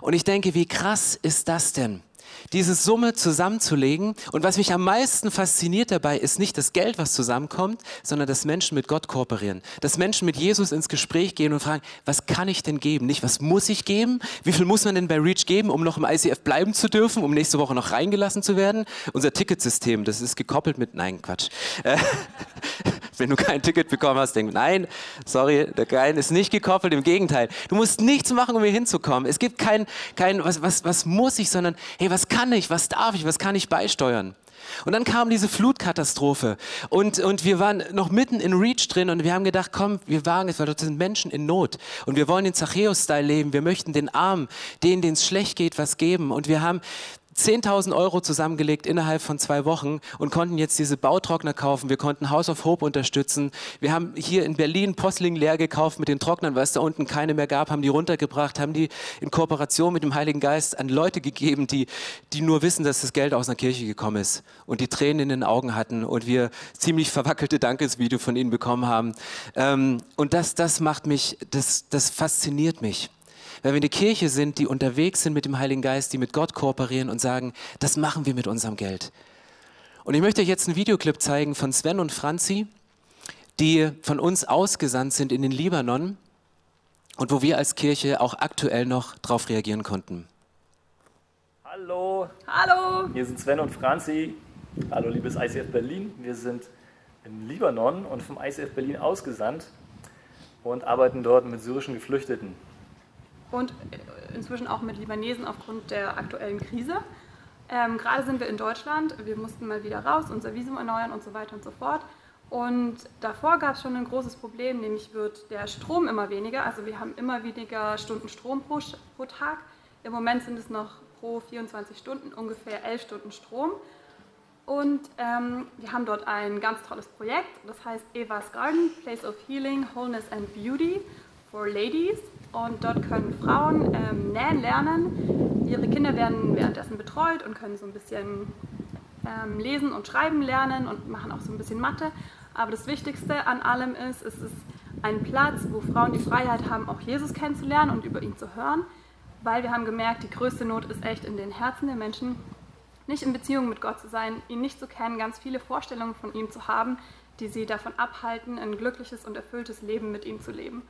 Und ich denke, wie krass ist das denn? Diese Summe zusammenzulegen. Und was mich am meisten fasziniert dabei, ist nicht das Geld, was zusammenkommt, sondern dass Menschen mit Gott kooperieren. Dass Menschen mit Jesus ins Gespräch gehen und fragen, was kann ich denn geben? Nicht, was muss ich geben? Wie viel muss man denn bei Reach geben, um noch im ICF bleiben zu dürfen, um nächste Woche noch reingelassen zu werden? Unser Ticketsystem, das ist gekoppelt mit, nein, Quatsch. Äh, wenn du kein Ticket bekommen hast, denk, nein, sorry, der Gein ist nicht gekoppelt, im Gegenteil. Du musst nichts machen, um hier hinzukommen. Es gibt kein, kein was, was, was muss ich, sondern, hey, was kann ich, was darf ich, was kann ich beisteuern? Und dann kam diese Flutkatastrophe und, und wir waren noch mitten in Reach drin und wir haben gedacht, komm, wir wagen es, weil dort sind Menschen in Not und wir wollen den Zachäus-Style leben, wir möchten den Armen, denen, denen es schlecht geht, was geben und wir haben 10.000 Euro zusammengelegt innerhalb von zwei Wochen und konnten jetzt diese Bautrockner kaufen. Wir konnten House of Hope unterstützen. Wir haben hier in Berlin Postling leer gekauft mit den Trocknern, weil es da unten keine mehr gab, haben die runtergebracht, haben die in Kooperation mit dem Heiligen Geist an Leute gegeben, die, die nur wissen, dass das Geld aus einer Kirche gekommen ist und die Tränen in den Augen hatten und wir ziemlich verwackelte Dankesvideo von ihnen bekommen haben. Ähm, und das, das macht mich, das, das fasziniert mich. Weil wir eine Kirche sind, die unterwegs sind mit dem Heiligen Geist, die mit Gott kooperieren und sagen, das machen wir mit unserem Geld. Und ich möchte euch jetzt einen Videoclip zeigen von Sven und Franzi, die von uns ausgesandt sind in den Libanon und wo wir als Kirche auch aktuell noch darauf reagieren konnten. Hallo. Hallo. Hier sind Sven und Franzi. Hallo, liebes ICF Berlin. Wir sind im Libanon und vom ICF Berlin ausgesandt und arbeiten dort mit syrischen Geflüchteten und äh, inzwischen auch mit Libanesen aufgrund der aktuellen Krise. Ähm, gerade sind wir in Deutschland, wir mussten mal wieder raus, unser Visum erneuern und so weiter und so fort. Und davor gab es schon ein großes Problem, nämlich wird der Strom immer weniger. Also wir haben immer weniger Stunden Strom pro, pro Tag. Im Moment sind es noch pro 24 Stunden ungefähr 11 Stunden Strom. Und ähm, wir haben dort ein ganz tolles Projekt, das heißt Eva's Garden, Place of Healing, Wholeness and Beauty for Ladies und dort können Frauen ähm, nähen lernen. Ihre Kinder werden währenddessen betreut und können so ein bisschen ähm, lesen und schreiben lernen und machen auch so ein bisschen Mathe. Aber das Wichtigste an allem ist, es ist ein Platz, wo Frauen die Freiheit haben, auch Jesus kennenzulernen und über ihn zu hören, weil wir haben gemerkt, die größte Not ist echt in den Herzen der Menschen, nicht in Beziehung mit Gott zu sein, ihn nicht zu kennen, ganz viele Vorstellungen von ihm zu haben, die sie davon abhalten, ein glückliches und erfülltes Leben mit ihm zu leben.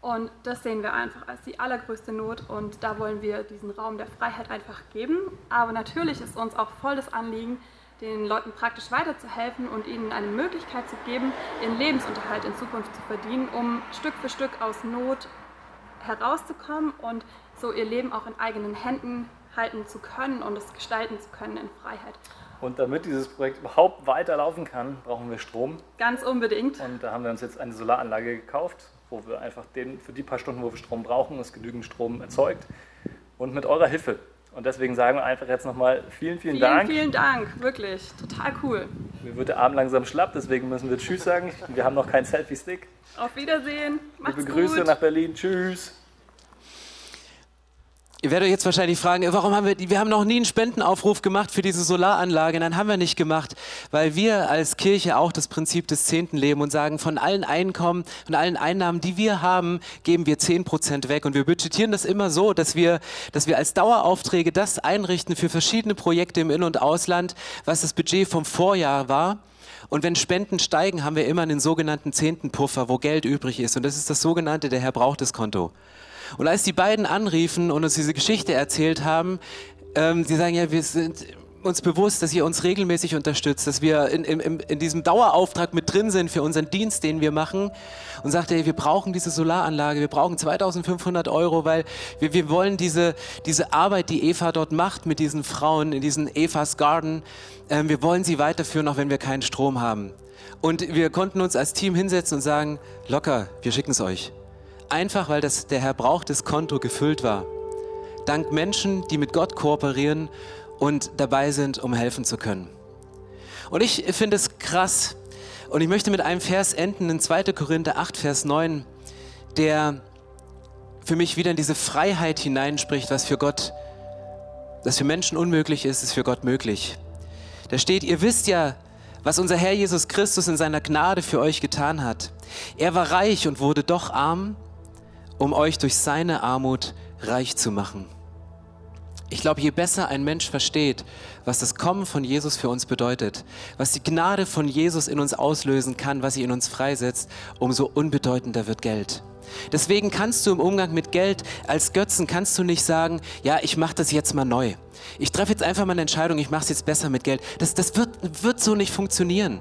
Und das sehen wir einfach als die allergrößte Not und da wollen wir diesen Raum der Freiheit einfach geben. Aber natürlich ist uns auch voll das Anliegen, den Leuten praktisch weiterzuhelfen und ihnen eine Möglichkeit zu geben, ihren Lebensunterhalt in Zukunft zu verdienen, um Stück für Stück aus Not herauszukommen und so ihr Leben auch in eigenen Händen halten zu können und es gestalten zu können in Freiheit. Und damit dieses Projekt überhaupt weiterlaufen kann, brauchen wir Strom. Ganz unbedingt. Und da haben wir uns jetzt eine Solaranlage gekauft wo wir einfach den, für die paar Stunden, wo wir Strom brauchen, ist genügend Strom erzeugt. Und mit eurer Hilfe. Und deswegen sagen wir einfach jetzt nochmal vielen, vielen, vielen Dank. Vielen Dank, wirklich. Total cool. Mir wird der Arm langsam schlapp, deswegen müssen wir Tschüss sagen. Wir haben noch keinen Selfie-Stick. Auf Wiedersehen. Macht's Liebe Grüße gut. nach Berlin. Tschüss. Ihr werdet euch jetzt wahrscheinlich fragen, warum haben wir, wir haben noch nie einen Spendenaufruf gemacht für diese Solaranlage. Nein, haben wir nicht gemacht, weil wir als Kirche auch das Prinzip des Zehnten leben und sagen, von allen Einkommen, von allen Einnahmen, die wir haben, geben wir zehn Prozent weg. Und wir budgetieren das immer so, dass wir, dass wir als Daueraufträge das einrichten für verschiedene Projekte im In- und Ausland, was das Budget vom Vorjahr war. Und wenn Spenden steigen, haben wir immer einen sogenannten zehnten Puffer, wo Geld übrig ist. Und das ist das sogenannte, der Herr braucht das Konto. Und als die beiden anriefen und uns diese Geschichte erzählt haben, ähm, sie sagen, ja, wir sind uns bewusst, dass ihr uns regelmäßig unterstützt, dass wir in, in, in diesem Dauerauftrag mit drin sind für unseren Dienst, den wir machen. Und sagte, ey, wir brauchen diese Solaranlage, wir brauchen 2500 Euro, weil wir, wir wollen diese, diese Arbeit, die Eva dort macht mit diesen Frauen in diesen Evas Garden, äh, wir wollen sie weiterführen, auch wenn wir keinen Strom haben. Und wir konnten uns als Team hinsetzen und sagen, locker, wir schicken es euch. Einfach weil das, der Herr braucht, das Konto gefüllt war. Dank Menschen, die mit Gott kooperieren und dabei sind, um helfen zu können. Und ich finde es krass. Und ich möchte mit einem Vers enden, in 2. Korinther 8, Vers 9, der für mich wieder in diese Freiheit hineinspricht, was für Gott, das für Menschen unmöglich ist, ist für Gott möglich. Da steht, ihr wisst ja, was unser Herr Jesus Christus in seiner Gnade für euch getan hat. Er war reich und wurde doch arm, um euch durch seine Armut reich zu machen. Ich glaube, je besser ein Mensch versteht, was das Kommen von Jesus für uns bedeutet, was die Gnade von Jesus in uns auslösen kann, was sie in uns freisetzt, umso unbedeutender wird Geld. Deswegen kannst du im Umgang mit Geld als Götzen kannst du nicht sagen, ja, ich mache das jetzt mal neu. Ich treffe jetzt einfach mal eine Entscheidung, ich mache es jetzt besser mit Geld. Das, das wird, wird so nicht funktionieren.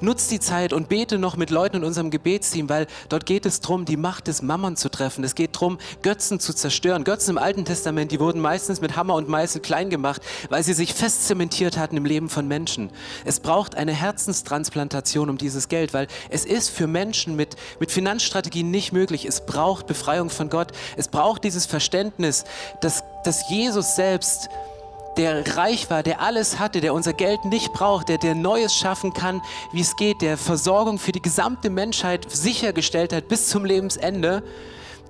Nutz die Zeit und bete noch mit Leuten in unserem Gebetsteam, weil dort geht es darum, die Macht des Mammon zu treffen. Es geht darum, Götzen zu zerstören. Götzen im Alten Testament, die wurden meistens mit Hammer und Meißel klein gemacht, weil sie sich fest zementiert hatten im Leben von Menschen. Es braucht eine Herzenstransplantation um dieses Geld, weil es ist für Menschen mit, mit Finanzstrategien nicht möglich. Es braucht Befreiung von Gott. Es braucht dieses Verständnis, dass, dass Jesus selbst der reich war, der alles hatte, der unser Geld nicht braucht, der, der Neues schaffen kann, wie es geht, der Versorgung für die gesamte Menschheit sichergestellt hat bis zum Lebensende.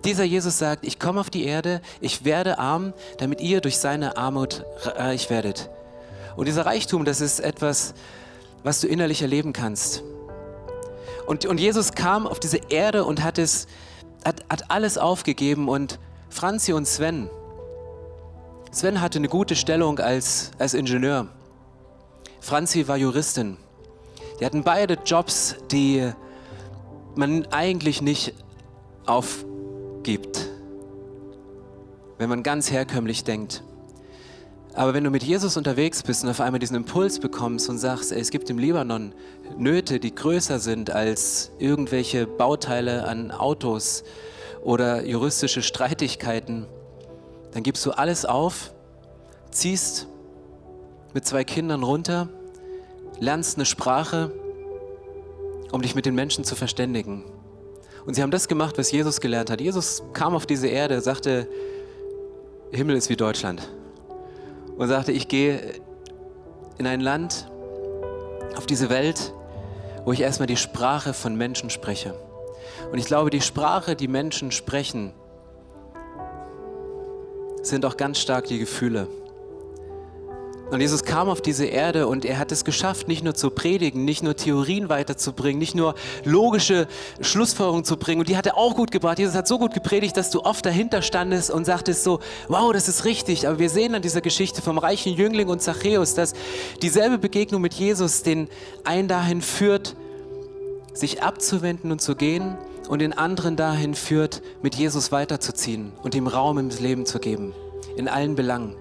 Dieser Jesus sagt, ich komme auf die Erde, ich werde arm, damit ihr durch seine Armut reich werdet. Und dieser Reichtum, das ist etwas, was du innerlich erleben kannst. Und, und Jesus kam auf diese Erde und hat, es, hat, hat alles aufgegeben. Und Franzi und Sven, Sven hatte eine gute Stellung als, als Ingenieur. Franzi war Juristin. Die hatten beide Jobs, die man eigentlich nicht aufgibt, wenn man ganz herkömmlich denkt. Aber wenn du mit Jesus unterwegs bist und auf einmal diesen Impuls bekommst und sagst, ey, es gibt im Libanon Nöte, die größer sind als irgendwelche Bauteile an Autos oder juristische Streitigkeiten, dann gibst du alles auf, ziehst mit zwei Kindern runter, lernst eine Sprache, um dich mit den Menschen zu verständigen. Und sie haben das gemacht, was Jesus gelernt hat. Jesus kam auf diese Erde, sagte, Himmel ist wie Deutschland. Und sagte, ich gehe in ein Land, auf diese Welt, wo ich erstmal die Sprache von Menschen spreche. Und ich glaube, die Sprache, die Menschen sprechen, sind auch ganz stark die Gefühle. Und Jesus kam auf diese Erde und er hat es geschafft, nicht nur zu predigen, nicht nur Theorien weiterzubringen, nicht nur logische Schlussfolgerungen zu bringen. Und die hat er auch gut gebracht. Jesus hat so gut gepredigt, dass du oft dahinter standest und sagtest so, wow, das ist richtig. Aber wir sehen an dieser Geschichte vom reichen Jüngling und Zachäus, dass dieselbe Begegnung mit Jesus den einen dahin führt, sich abzuwenden und zu gehen und den anderen dahin führt, mit Jesus weiterzuziehen und ihm Raum im Leben zu geben, in allen Belangen.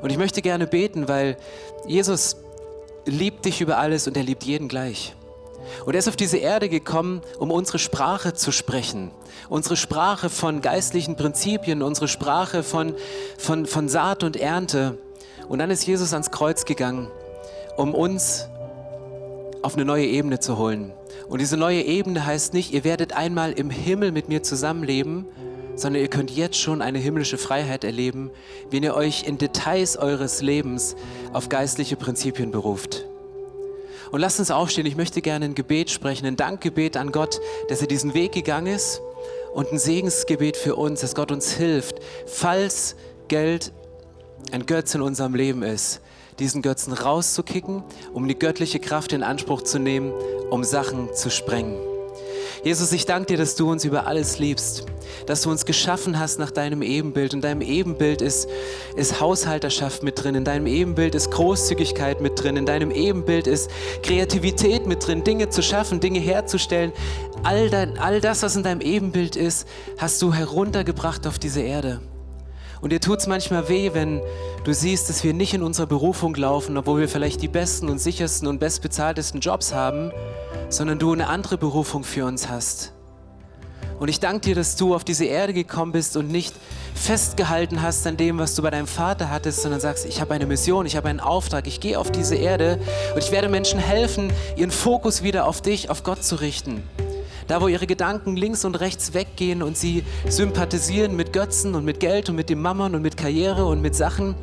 Und ich möchte gerne beten, weil Jesus liebt dich über alles und er liebt jeden gleich. Und er ist auf diese Erde gekommen, um unsere Sprache zu sprechen. Unsere Sprache von geistlichen Prinzipien, unsere Sprache von, von, von Saat und Ernte. Und dann ist Jesus ans Kreuz gegangen, um uns auf eine neue Ebene zu holen. Und diese neue Ebene heißt nicht, ihr werdet einmal im Himmel mit mir zusammenleben, sondern ihr könnt jetzt schon eine himmlische Freiheit erleben, wenn ihr euch in Details eures Lebens auf geistliche Prinzipien beruft. Und lasst uns aufstehen. Ich möchte gerne ein Gebet sprechen, ein Dankgebet an Gott, dass er diesen Weg gegangen ist und ein Segensgebet für uns, dass Gott uns hilft, falls Geld ein Götz in unserem Leben ist, diesen Götzen rauszukicken, um die göttliche Kraft in Anspruch zu nehmen, um Sachen zu sprengen. Jesus, ich danke dir, dass du uns über alles liebst, dass du uns geschaffen hast nach deinem Ebenbild. In deinem Ebenbild ist, ist Haushalterschaft mit drin, in deinem Ebenbild ist Großzügigkeit mit drin, in deinem Ebenbild ist Kreativität mit drin, Dinge zu schaffen, Dinge herzustellen. All, dein, all das, was in deinem Ebenbild ist, hast du heruntergebracht auf diese Erde. Und dir tut es manchmal weh, wenn du siehst, dass wir nicht in unserer Berufung laufen, obwohl wir vielleicht die besten und sichersten und bestbezahltesten Jobs haben, sondern du eine andere Berufung für uns hast. Und ich danke dir, dass du auf diese Erde gekommen bist und nicht festgehalten hast an dem, was du bei deinem Vater hattest, sondern sagst, ich habe eine Mission, ich habe einen Auftrag, ich gehe auf diese Erde und ich werde Menschen helfen, ihren Fokus wieder auf dich, auf Gott zu richten. Da, wo ihre Gedanken links und rechts weggehen und sie sympathisieren mit Götzen und mit Geld und mit dem Mammon und mit Karriere und mit Sachen,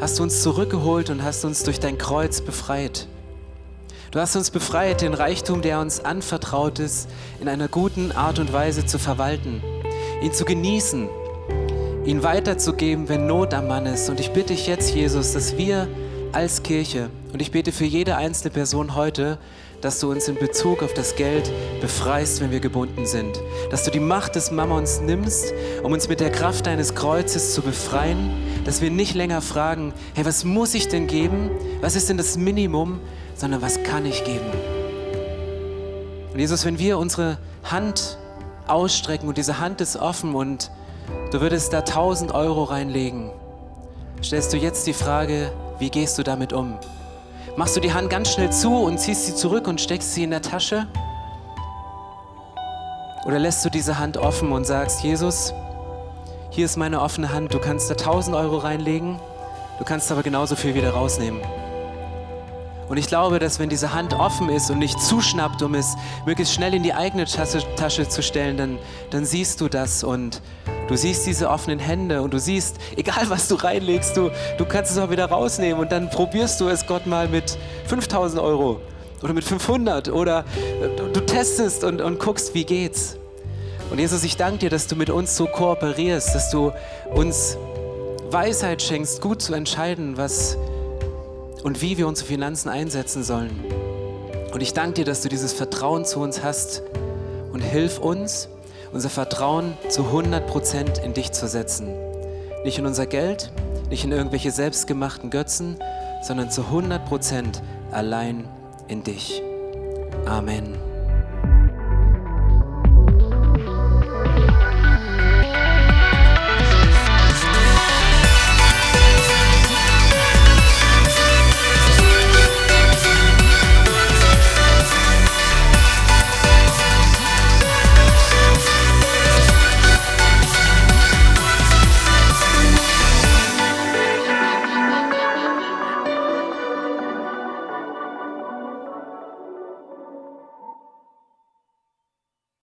hast du uns zurückgeholt und hast uns durch dein Kreuz befreit. Du hast uns befreit, den Reichtum, der uns anvertraut ist, in einer guten Art und Weise zu verwalten, ihn zu genießen, ihn weiterzugeben, wenn Not am Mann ist. Und ich bitte dich jetzt, Jesus, dass wir als Kirche, und ich bete für jede einzelne Person heute, dass du uns in Bezug auf das Geld befreist, wenn wir gebunden sind. Dass du die Macht des Mammons nimmst, um uns mit der Kraft deines Kreuzes zu befreien. Dass wir nicht länger fragen, hey, was muss ich denn geben? Was ist denn das Minimum? Sondern was kann ich geben? Und Jesus, wenn wir unsere Hand ausstrecken und diese Hand ist offen und du würdest da 1000 Euro reinlegen, stellst du jetzt die Frage, wie gehst du damit um? Machst du die Hand ganz schnell zu und ziehst sie zurück und steckst sie in der Tasche? Oder lässt du diese Hand offen und sagst, Jesus, hier ist meine offene Hand, du kannst da 1000 Euro reinlegen, du kannst aber genauso viel wieder rausnehmen. Und ich glaube, dass wenn diese Hand offen ist und nicht zuschnappt, um es möglichst schnell in die eigene Tasche, Tasche zu stellen, dann, dann siehst du das und du siehst diese offenen Hände und du siehst, egal was du reinlegst, du, du kannst es auch wieder rausnehmen und dann probierst du es Gott mal mit 5000 Euro oder mit 500 oder du, du testest und, und guckst, wie geht's. Und Jesus, ich danke dir, dass du mit uns so kooperierst, dass du uns Weisheit schenkst, gut zu entscheiden, was und wie wir unsere Finanzen einsetzen sollen. Und ich danke dir, dass du dieses Vertrauen zu uns hast und hilf uns, unser Vertrauen zu 100% in dich zu setzen. Nicht in unser Geld, nicht in irgendwelche selbstgemachten Götzen, sondern zu 100% allein in dich. Amen.